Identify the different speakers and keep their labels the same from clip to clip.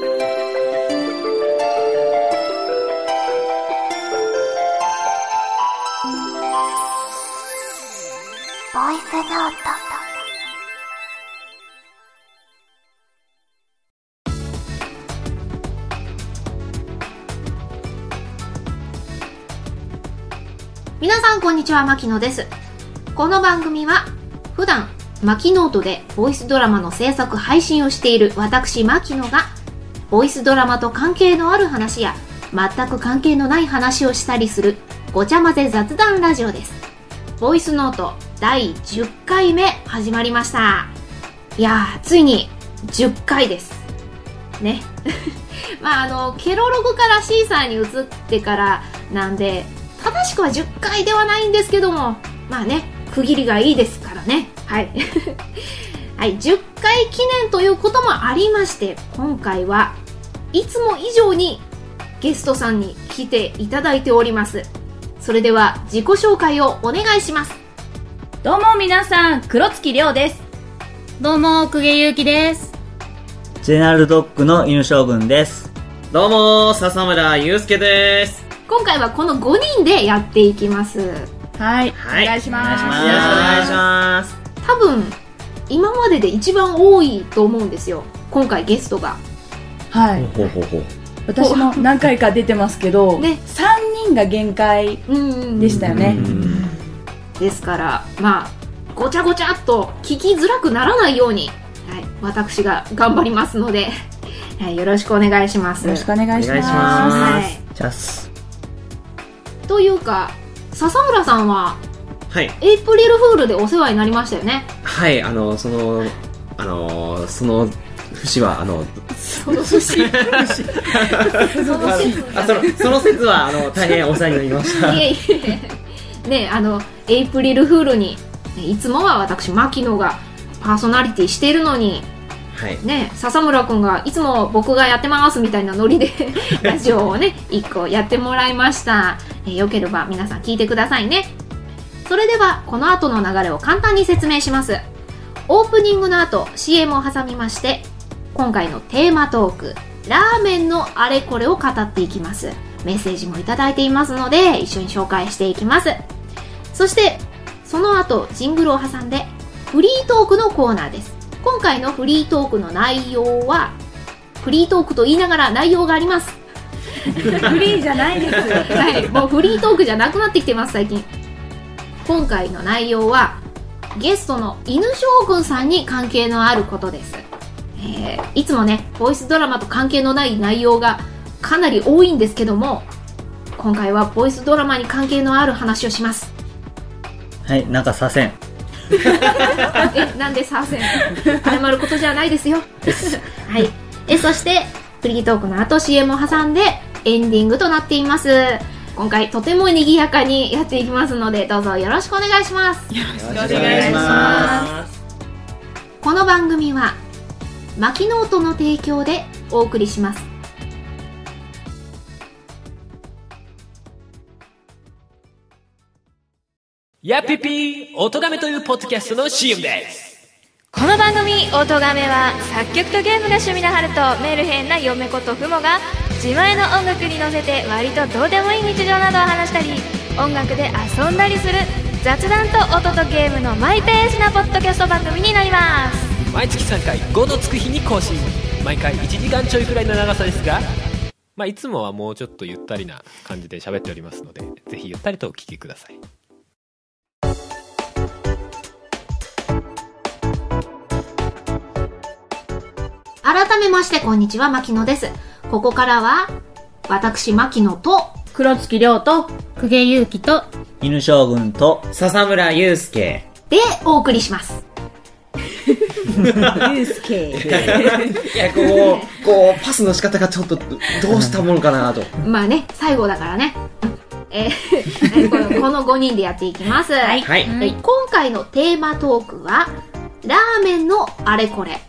Speaker 1: ボイスノート
Speaker 2: 皆さんこんにちは、牧野です。この番組は、普段、マキノートでボイスドラマの制作配信をしている私、牧野が、ボイスドラマと関係のある話や、全く関係のない話をしたりする、ごちゃ混ぜ雑談ラジオです。ボイスノート第10回目始まりました。いやー、ついに10回です。ね。まああの、ケロログからシーサーに移ってからなんで、正しくは10回ではないんですけども、まあね、区切りがいいですからね。はい。はい、10回記念ということもありまして、今回はいつも以上にゲストさんに来ていただいております。それでは自己紹介をお願いします。
Speaker 3: どうも皆さん、黒月亮です。
Speaker 4: どうも、くげゆうきです。
Speaker 5: ジェネラルドッグの犬将軍です。
Speaker 6: どうも笹村祐介です。
Speaker 2: 今回はこの5人でやっていきます。
Speaker 3: はい、
Speaker 6: はい
Speaker 3: お願いします。
Speaker 5: お願いします。よろしくお願いします。
Speaker 2: 多分、今までで一番多いと思うんですよ。今回ゲストが。
Speaker 3: はい。
Speaker 6: ほうほうほう。
Speaker 3: 私も何回か出てますけど、
Speaker 2: ね
Speaker 3: 3人が限界
Speaker 2: うん
Speaker 3: でしたよね。
Speaker 2: ですから、まあ、ごちゃごちゃっと聞きづらくならないように、はい、私が頑張りますので、はい、よろしくお願いします。
Speaker 3: よろしくお願いします。
Speaker 6: お願いします
Speaker 2: はい。
Speaker 5: じゃあす。
Speaker 2: というか、笹村さんは、
Speaker 6: はい。
Speaker 2: エイプリルフールでお世話になりましたよね。
Speaker 6: はい、あの、その、あの、その、節は、あの、
Speaker 2: その節。その節
Speaker 6: あその、その説は、あの、大変お世話になりました。
Speaker 2: いえいえ。ねあの、エイプリルフールに、ねいつもは私、牧野がパーソナリティしているのに、
Speaker 6: はい。
Speaker 2: ね、笹村くんがいつも僕がやってますみたいなノリで ラジオをね一個やってもらいました、えーよければ皆さん聞いてくださいねそれではこの後の流れを簡単に説明しますオープニングの後 CM を挟みまして今回のテーマトークラーメンのあれこれを語っていきます。メッセージもいただいていますので一緒に紹介していきます。そしてその後ジングルを挟んでフリートークのコーナーです。今回のフリートークの内容はフリートークと言いながら内容があります。
Speaker 3: フリーじゃないです。
Speaker 2: はいもうフリートークじゃなくなってきてます最近。今回の内容はゲストの犬将軍さんに関係のあることです、えーいつもねボイスドラマと関係のない内容がかなり多いんですけども今回はボイスドラマに関係のある話をします
Speaker 5: はい、なんかさせん。
Speaker 2: え、なんでさせん謝ることじゃないですよ。はい。え、そして、フリートークの後 CM を挟んでエンディングとなっています。今回とても賑やかにやっていきますので、どうぞよろしくお願いします。
Speaker 5: よろしくお願いします。
Speaker 2: この番組は、マキノートの提供でお送りします。
Speaker 7: やっぴぴー音亀というポッドキャストの CM です
Speaker 8: この番組「音亀」は作曲とゲームが趣味の春とメルヘンな嫁子とふもが自前の音楽に乗せて割とどうでもいい日常などを話したり音楽で遊んだりする雑談と音とゲームのマイペースなポッドキャスト番組になります
Speaker 7: 毎月3回5のつく日に更新毎回1時間ちょいくらいの長さですがまあいつもはもうちょっとゆったりな感じで喋っておりますのでぜひゆったりとお聞きください
Speaker 2: 改めまして、こんにちは、マキノです。ここからは、私、マキノと、
Speaker 3: 黒月亮と、
Speaker 4: くげゆうきと、
Speaker 5: 犬将軍と、
Speaker 6: 笹村祐介。
Speaker 2: でお送りします。
Speaker 3: ゆうすけ。
Speaker 6: いや、こう、こう、パスの仕方がちょっと、どうしたものかなと。
Speaker 2: まあね、最後だからね。うんえこの この5人でやっていきます。はい
Speaker 6: はい。
Speaker 2: はい今回のテーマトークは、ラーメンのあれこれ。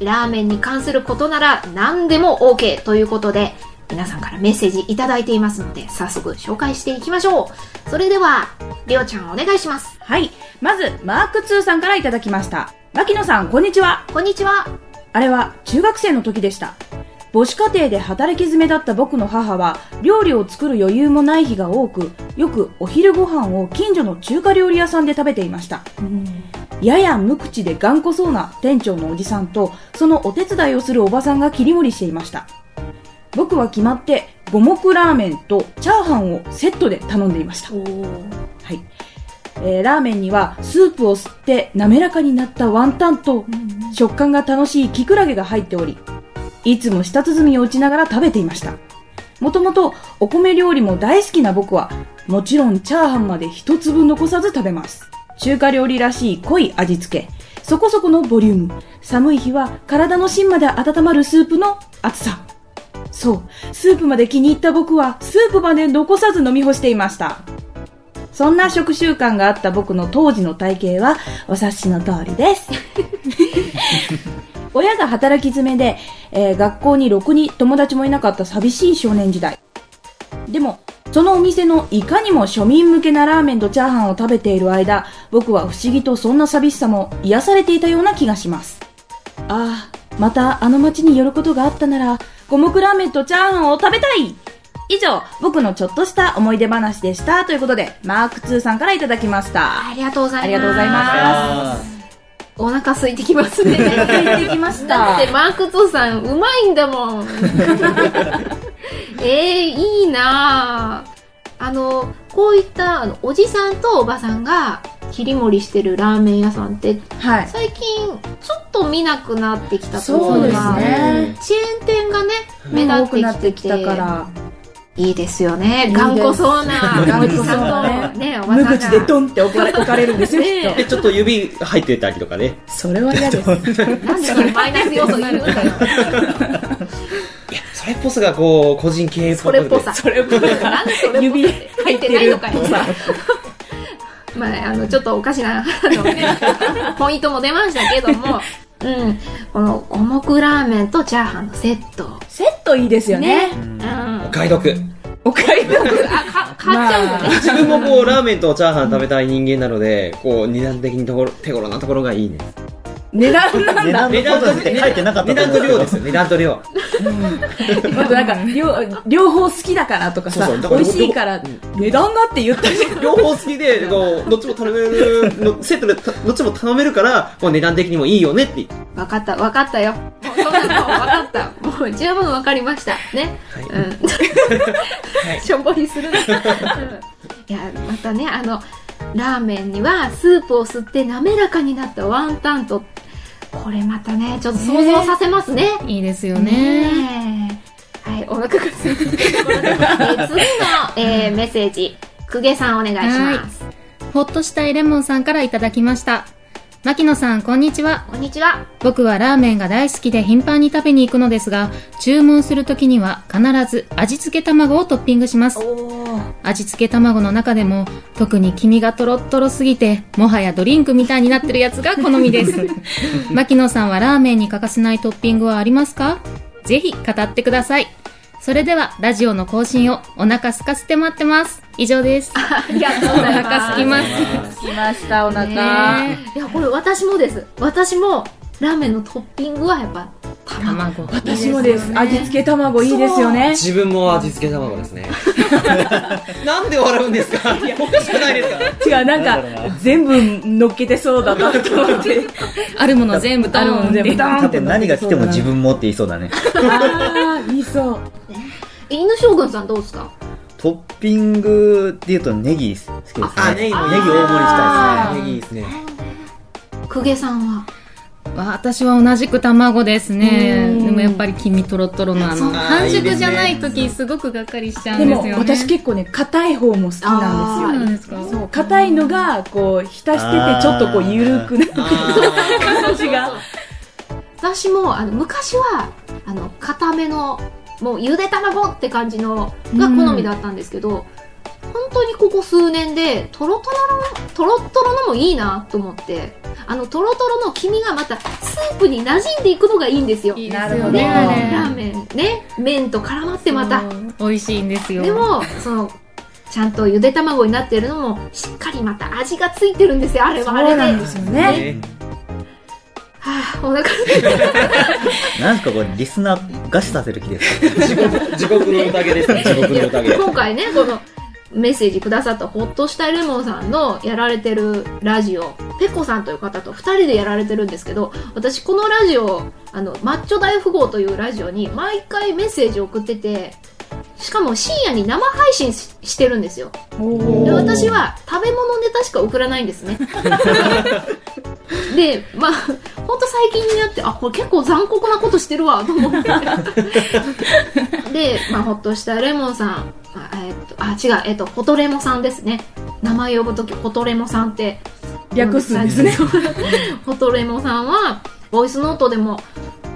Speaker 2: ラーメンに関することなら何でも OK ということで、皆さんからメッセージいただいていますので、早速紹介していきましょう。それでは、りょうちゃんお願いします。
Speaker 3: はい。まず、マーク2さんからいただきました。牧野さん、こんにちは。
Speaker 2: こんにちは。
Speaker 3: あれは中学生の時でした。母子家庭で働き詰めだった僕の母は料理を作る余裕もない日が多くよくお昼ご飯を近所の中華料理屋さんで食べていました、やや無口で頑固そうな店長のおじさんとそのお手伝いをするおばさんが切り盛りしていました僕は決まって五目ラーメンとチャーハンをセットで頼んでいましたはいえーラーメンにはスープを吸って滑らかになったワンタンと食感が楽しいキクラゲが入っておりいつも舌鼓を打ちながら食べていました。もともとお米料理も大好きな僕はもちろんチャーハンまで一粒残さず食べます。中華料理らしい濃い味付け。そこそこのボリューム。寒い日は体の芯まで温まるスープの熱さ。そう。スープまで気に入った僕はスープまで残さず飲み干していましたそんな食習慣があった僕の当時の体型はお察しの通りです。親が働き詰めで、えー学校にろくに友達もいなかった寂しい少年時代。でも、そのお店のいかにも庶民向けなラーメンとチャーハンを食べている間、僕は不思議とそんな寂しさも癒されていたような気がします。ああ、またあの街に寄ることがあったなら、五目ラーメンとチャーハンを食べたい以上、僕のちょっとした思い出話でした。ということで、マーク2さんからいただきました。
Speaker 2: ありがとうございます。
Speaker 3: ありがとうございます
Speaker 2: お腹空いてきますね。
Speaker 3: 空いてきました
Speaker 2: だってマーク2さんうまいんだもん。えー、いいなぁ。あの、こういったあのおじさんとおばさんが切り盛りしてるラーメン屋さんって
Speaker 3: はい。
Speaker 2: 最近ちょっと見なくなってきたと
Speaker 3: そうです
Speaker 2: か
Speaker 3: ね
Speaker 2: チェーン店がね目立ってきて
Speaker 3: きたから、
Speaker 2: いいですよね。頑固そうな
Speaker 3: 頑固そう
Speaker 2: ねおばさんが。
Speaker 3: 無口でドンって置かれ置かれるんですよ、
Speaker 2: ね。
Speaker 6: で、ちょっと指入ってたりとかね。
Speaker 3: と。それは嫌です。
Speaker 2: なんでそれマイナス要素言うんだよ。
Speaker 6: いや、それっぽさがこう、個人経営っぽ
Speaker 2: それっぽさ。
Speaker 3: それを
Speaker 2: なんでそれっぽさ
Speaker 3: 指
Speaker 2: 入ってないのかよ まあ、あの、ちょっとおかしな、ポイントも出ましたけども、うん、この五目ラーメンとチャーハンのセット。
Speaker 3: セットいいですよね。
Speaker 2: うん。
Speaker 6: お買い得。
Speaker 3: お買い得。
Speaker 2: あ、か、買っちゃうんだね。
Speaker 6: 自分もこう、ラーメンとチャーハン食べたい人間なので、こう、値段的にところ手頃なところがいいね。
Speaker 3: 値段なんだ。
Speaker 5: 値段とって書いてなかった
Speaker 6: 値段と量ですよ、値段と量。
Speaker 3: 僕なんか、両、両方好きだからとかさ、
Speaker 6: そうそうだから
Speaker 3: 美味しいから、値段がって言ったじゃん。
Speaker 6: 両方好きで、こう、どっちも頼めるの、セットでたどっちも頼めるから、値段的にもいいよねって。
Speaker 2: わかった、わかったよ。もうそんなのわかった。もう十分わかりました。ね。
Speaker 6: はい
Speaker 2: うん。しょんぼりするな。うんいや、またね、あの、ラーメンにはスープを吸って滑らかになったワンタンと、これまたね、ちょっと想像させますね。
Speaker 4: いいですよね。
Speaker 2: はい、お腹が空いてるところで、えー次の、えーメッセージ、くげさんお願いします。
Speaker 4: ほっとしたいレモンさんからいただきました。牧野さん、こんにちは。
Speaker 2: こんにちは。
Speaker 4: 僕はラーメンが大好きで頻繁に食べに行くのですが、注文するときには必ず味付け卵をトッピングします。味付け卵の中でも特に黄身がとろっとろすぎて、もはやドリンクみたいになってるやつが好みです。牧野さんはラーメンに欠かせないトッピングはありますか？ぜひ語ってください。それでは、ラジオの更新をお腹空かせて待ってます。以上です。
Speaker 2: ありがとうございます。
Speaker 4: お腹空きます。
Speaker 3: 来ました、お腹。
Speaker 4: ね
Speaker 2: いや、これ私もです。私も、ラーメンのトッピングはやっぱ、卵。
Speaker 4: 卵。
Speaker 3: 私もです。味付け卵いいですよね。
Speaker 6: 自分も味付け卵ですね。なんで笑うんですか？おかしくないですか
Speaker 3: 違う、なんか、全部乗っけてそうだなと思って。
Speaker 4: あるもの全部ド
Speaker 3: あるもの全部ドーン
Speaker 5: 多分何が来ても自分もって言いそうだね。
Speaker 3: ああ、いいそう。
Speaker 2: え犬将軍さんどうですか？
Speaker 5: トッピングって言うとネギ好きですね。
Speaker 6: あネギも
Speaker 5: ネギ大盛りしたいですね。
Speaker 6: ネギいいですね。
Speaker 2: くげさんは？
Speaker 4: 私は同じく卵ですね。
Speaker 3: うん
Speaker 4: でもやっぱり黄身とろとろのあの、半熟じゃない
Speaker 6: いいです
Speaker 4: 時すごくがっかりしちゃう
Speaker 3: でも
Speaker 4: んですよね。
Speaker 3: 私結構ね、硬い方も好きなんですよ。
Speaker 4: ですか
Speaker 3: そう、硬いのが、こう、浸してて、ちょっとこう、ゆるくなって
Speaker 6: あ
Speaker 3: 感じが。
Speaker 2: 私も、あの、昔は、あの、固めの、もう、ゆで卵って感じの、が好みだったんですけど、本当にここ数年で、とろとろの、とろっとろのもいいなと思って、あの、とろとろの黄身がまた、スープに馴染んでいくのがいいんですよ。
Speaker 4: いい
Speaker 3: なるほど
Speaker 4: ですよね、
Speaker 2: ラ
Speaker 4: あ
Speaker 2: ーメンね、麺と絡まってまた。
Speaker 4: 美味しいんですよ。
Speaker 2: でも、その、ちゃんとゆで卵になってるのも、しっかりまた味がついてるんですよ、あれはあれで。
Speaker 3: そうなんですよね。
Speaker 6: ね
Speaker 2: はあ、お腹すいた
Speaker 5: なんすかこれ、リスナー餓死させる気ですか？
Speaker 6: 地獄、地獄の宴ですね。地獄の宴。
Speaker 2: 今回ね、このメッセージくださったホッとしたレモンさんのやられてるラジオ、ペコさんという方と2人でやられてるんですけど、私このラジオ、あの、マッチョ大富豪というラジオに毎回メッセージ送ってて、しかも深夜に生配信してるんですよ。で私は食べ物ネタしか送らないんですね。で、まあ、ほんと最近になって、あ、これ結構残酷なことしてるわ、と思って。で、まあ、ほっとしたレモンさん、あえっと、あ、違う、えっと、ホトレモさんですね。名前呼ぶとき、ホトレモさんって。
Speaker 3: 略すんですね。
Speaker 2: ホトレモさんは、ボイスノートでも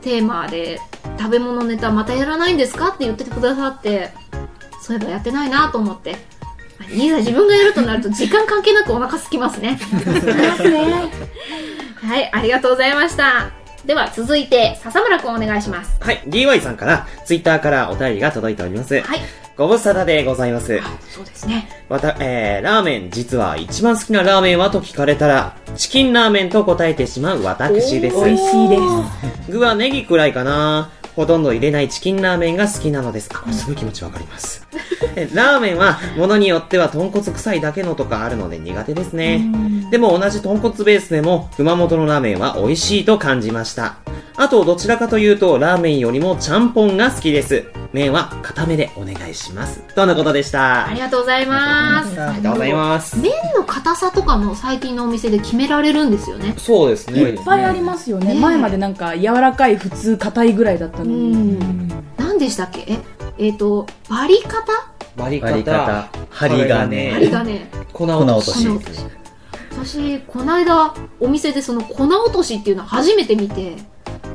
Speaker 2: テーマで食べ物ネタまたやらないんですかって言ってくださって、そういえばやってないなと思って。いざ自分がやるとなると時間関係なくお腹空きますね。はい、ありがとうございました。では続いて、笹村くんお願いします。
Speaker 6: はい、DY さんから、ツイッターからお便りが届いております。
Speaker 2: はい。
Speaker 6: ご無沙汰でございます。
Speaker 2: そうですね。
Speaker 6: また、えー、ラーメン、実は一番好きなラーメンはと聞かれたら、チキンラーメンと答えてしまう私です。
Speaker 3: 美味しいです。
Speaker 6: 具はネギくらいかな。ほとんど入れないチキンラーメンが好きなのです。あ、これすごい気持ちわかります。えラーメンは、ものによっては豚骨臭いだけのとかあるので苦手ですね。でも同じ豚骨ベースでも、熊本のラーメンは美味しいと感じました。あと、どちらかというと、ラーメンよりもちゃんぽんが好きです。麺は固めでお願いします。とのことでした。
Speaker 2: ありがとうございます。
Speaker 6: ありがとうございます。
Speaker 2: 麺の硬さとかも最近のお店で決められるんですよね。
Speaker 6: そうですね。
Speaker 3: いっぱいありますよね。
Speaker 2: ね
Speaker 3: 前までなんか柔らかい、普通、硬いぐらいだったの
Speaker 2: う
Speaker 3: に。
Speaker 2: ん。何でしたっけ？え、えっ、と、割り方？
Speaker 6: 割り
Speaker 5: 割り
Speaker 6: 方
Speaker 5: 方、針金、
Speaker 2: 針金。
Speaker 6: 粉
Speaker 5: 粉落とし。
Speaker 2: 粉落とし私、この間、お店でその粉落としっていうのを初めて見て、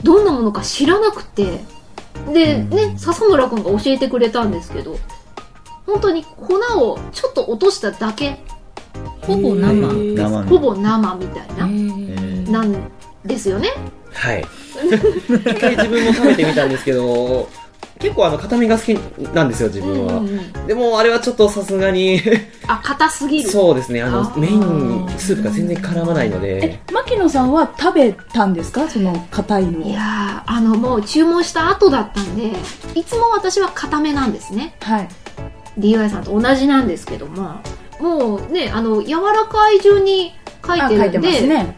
Speaker 2: どんなものか知らなくて、で、ね、笹村くんが教えてくれたんですけど、本当に粉をちょっと落としただけ、
Speaker 4: ほぼ生。
Speaker 5: 生
Speaker 2: ほぼ生みたいな、
Speaker 5: えー。
Speaker 2: なんですよね。
Speaker 6: はい。一回自分も食べてみたんですけど、結構あの、固めが好きなんですよ、自分は。
Speaker 2: うんうんうん
Speaker 6: でも、あれはちょっとさすがに、
Speaker 2: あ、硬すぎる。
Speaker 6: そうですね、あの
Speaker 2: あ、ー
Speaker 6: 麺にスープが全然絡まないので、
Speaker 3: 牧野さんは食べたんですか？その硬いのを。
Speaker 2: いやー、あの、もう注文した後だったんで、いつも私は固めなんですね。
Speaker 3: はい。
Speaker 2: DY さんと同じなんですけども、もうね、あの、柔らかい順に書い
Speaker 3: あ、
Speaker 2: て
Speaker 3: 書いて
Speaker 2: るんで、
Speaker 3: ますね。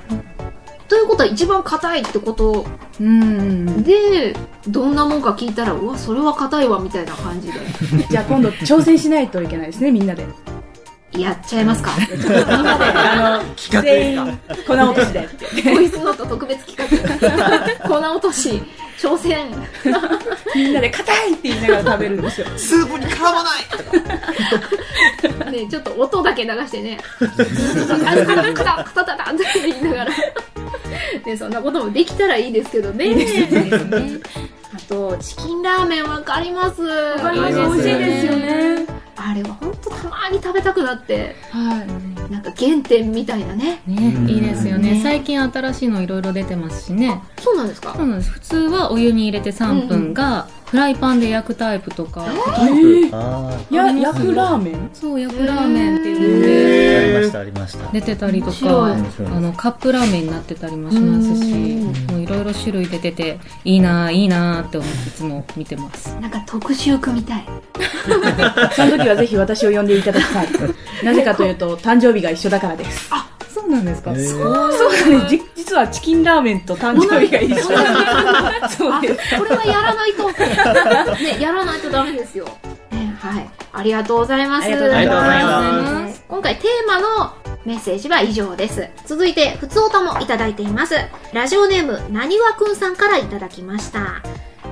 Speaker 2: ということは一番硬いってこと
Speaker 3: うん。
Speaker 2: で、どんなもんか聞いたら、うわ、それは硬いわ、みたいな感じで。
Speaker 3: じゃあ今度挑戦しないといけないですね、みんなで。
Speaker 2: やっちゃいますか
Speaker 3: みんなで、あの、全員、粉落としで。
Speaker 2: ボイスノート特別企画。粉落とし、挑戦。
Speaker 3: みんなで硬いって言いながら食べるんですよ。
Speaker 6: スープに絡まない
Speaker 2: ね、ちょっと音だけ流してね、あの、カタカタカタカタって言いながら、ね、そんなこともできたらいいですけどね。あと、チキンラーメンわかります？わ
Speaker 3: かります美味しいですよ。ね。
Speaker 2: あれは本当たまに食べたくなって、
Speaker 3: はい。
Speaker 2: なんか原点みたいなね。
Speaker 4: ね、いいですよね
Speaker 2: ね
Speaker 4: 最近新しいのいろいろ出てますしね
Speaker 2: そうなんですか？
Speaker 4: そうなんです普通はお湯に入れて3分が、フライパンで焼くタイプとか、
Speaker 5: あ
Speaker 3: や、焼くラーメン？
Speaker 4: そう焼くラーメンっていうの
Speaker 5: ー
Speaker 4: で
Speaker 5: ありました、ありました。
Speaker 4: 出てたりとかあのカップラーメンになってたりもしますし
Speaker 2: うん
Speaker 4: もういろいろ種類出てていいなぁいいなぁって思っていつも見てます
Speaker 2: なんか特集組みたい。
Speaker 3: その時はぜひ私を呼んでいただきたい。なぜかというと、誕生日が一緒だからです。
Speaker 4: そうなんですか、
Speaker 5: えー
Speaker 3: そうだね。じ実はチキンラーメンと誕生日が一緒だ そうです。
Speaker 2: あ、これはやらないと。ね、やらないとダメですよ。ね、はい。ありがとうございます。
Speaker 3: ありがとうございます。
Speaker 2: 今回テーマのメッセージは以上です。続いて、ふつおたもいただいています。ラジオネーム、なにわくんさんからいただきました。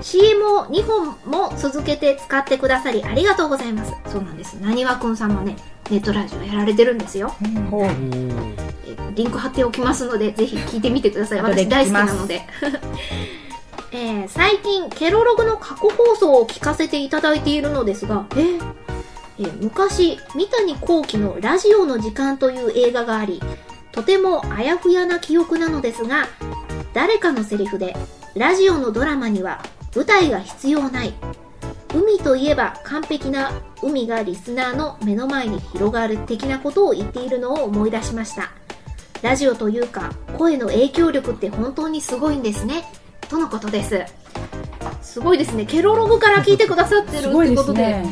Speaker 2: CM を2本も続けて使ってくださりありがとうございます。そうなんです。なにわくんさんもね、ネットラジオやられてるんですよ。
Speaker 3: ほう
Speaker 2: えリンク貼っておきますので、ぜひ聞いてみてください。私大好きなので。えー最近、ケロログの過去放送を聞かせていただいているのですが、えーえー昔、三谷幸喜のラジオの時間という映画があり、とてもあやふやな記憶なのですが、誰かのセリフで、ラジオのドラマには舞台が必要ない。海といえば完璧な海がリスナーの目の前に広がる的なことを言っているのを思い出しました。ラジオというか声の影響力って本当にすごいんですねとのことですすごいですねケロログから聞いてくださってるってことで
Speaker 3: ね。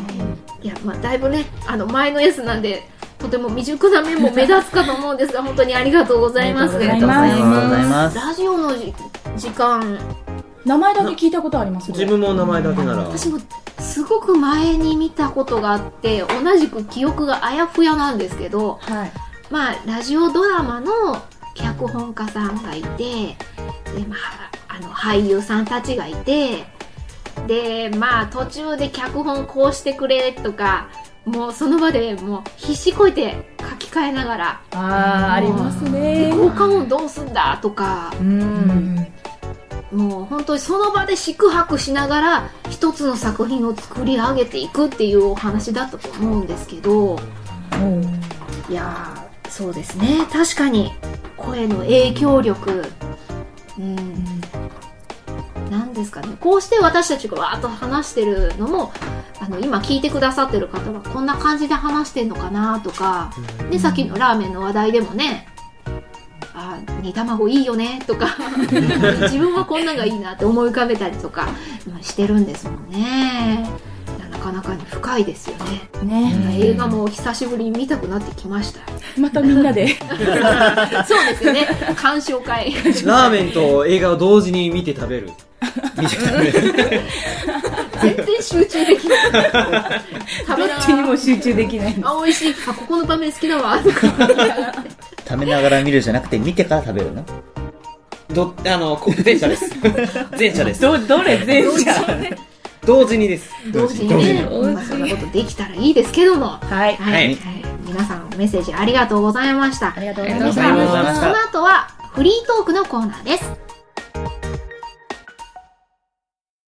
Speaker 2: いやまあだいぶねあの前のやつなんでとても未熟な面も目立つかと思うんですが 本当にありがとうございます
Speaker 3: ありがとうございます。
Speaker 2: ラジオのじ時間
Speaker 3: 名前だけ聞いたことあります？
Speaker 6: 自分も名前だけなら。
Speaker 2: 私もすごく前に見たことがあって同じく記憶があやふやなんですけど
Speaker 3: はい。
Speaker 2: まあラジオドラマの脚本家さんがいてで、まあ、あの俳優さんたちがいてでまあ途中で脚本こうしてくれとかもうその場でもう必死こいて書き換えながら
Speaker 3: あー、あります
Speaker 2: で
Speaker 3: ね。
Speaker 2: 効果音どうすんだとか
Speaker 3: うん。
Speaker 2: もう本当にその場で四苦八苦しながら一つの作品を作り上げていくっていうお話だったと思うんですけどいやーそうですね。確かに。声の影響力。うん。なんですかね。こうして私たちがわーっと話してるのもあの今聞いてくださってる方はこんな感じで話してんのかなとか。でさっきのラーメンの話題でもねあ煮卵いいよねとか。自分はこんなんがいいなって思い浮かべたりとかまあしてるんですもんねかなかに深いですよね
Speaker 3: ね。
Speaker 2: 映画も久しぶりに見たくなってきました
Speaker 3: またみんなで。
Speaker 2: そうですよね鑑賞会
Speaker 6: ラーメンと映画を同時に見て食べる。見て食べる。
Speaker 2: 全然集中できない食べ
Speaker 3: どっ
Speaker 2: な
Speaker 3: ちにも集中できない。
Speaker 2: あ美味しいあここの場面好きだわ
Speaker 5: 食べながら見るじゃなくて見てから食べるの？
Speaker 6: ど、あの、こ前者です。前者です。
Speaker 3: ど、どれ？前者
Speaker 6: 同時にです。
Speaker 2: 同時に。ね、まあ、そんなことできたらいいですけども。
Speaker 6: はい。
Speaker 2: はい、皆さんメッセージありがとうございました。
Speaker 3: ありがとうござい
Speaker 2: そ
Speaker 3: ました。
Speaker 5: ありがとうございました
Speaker 2: の後はフリートークのコーナーです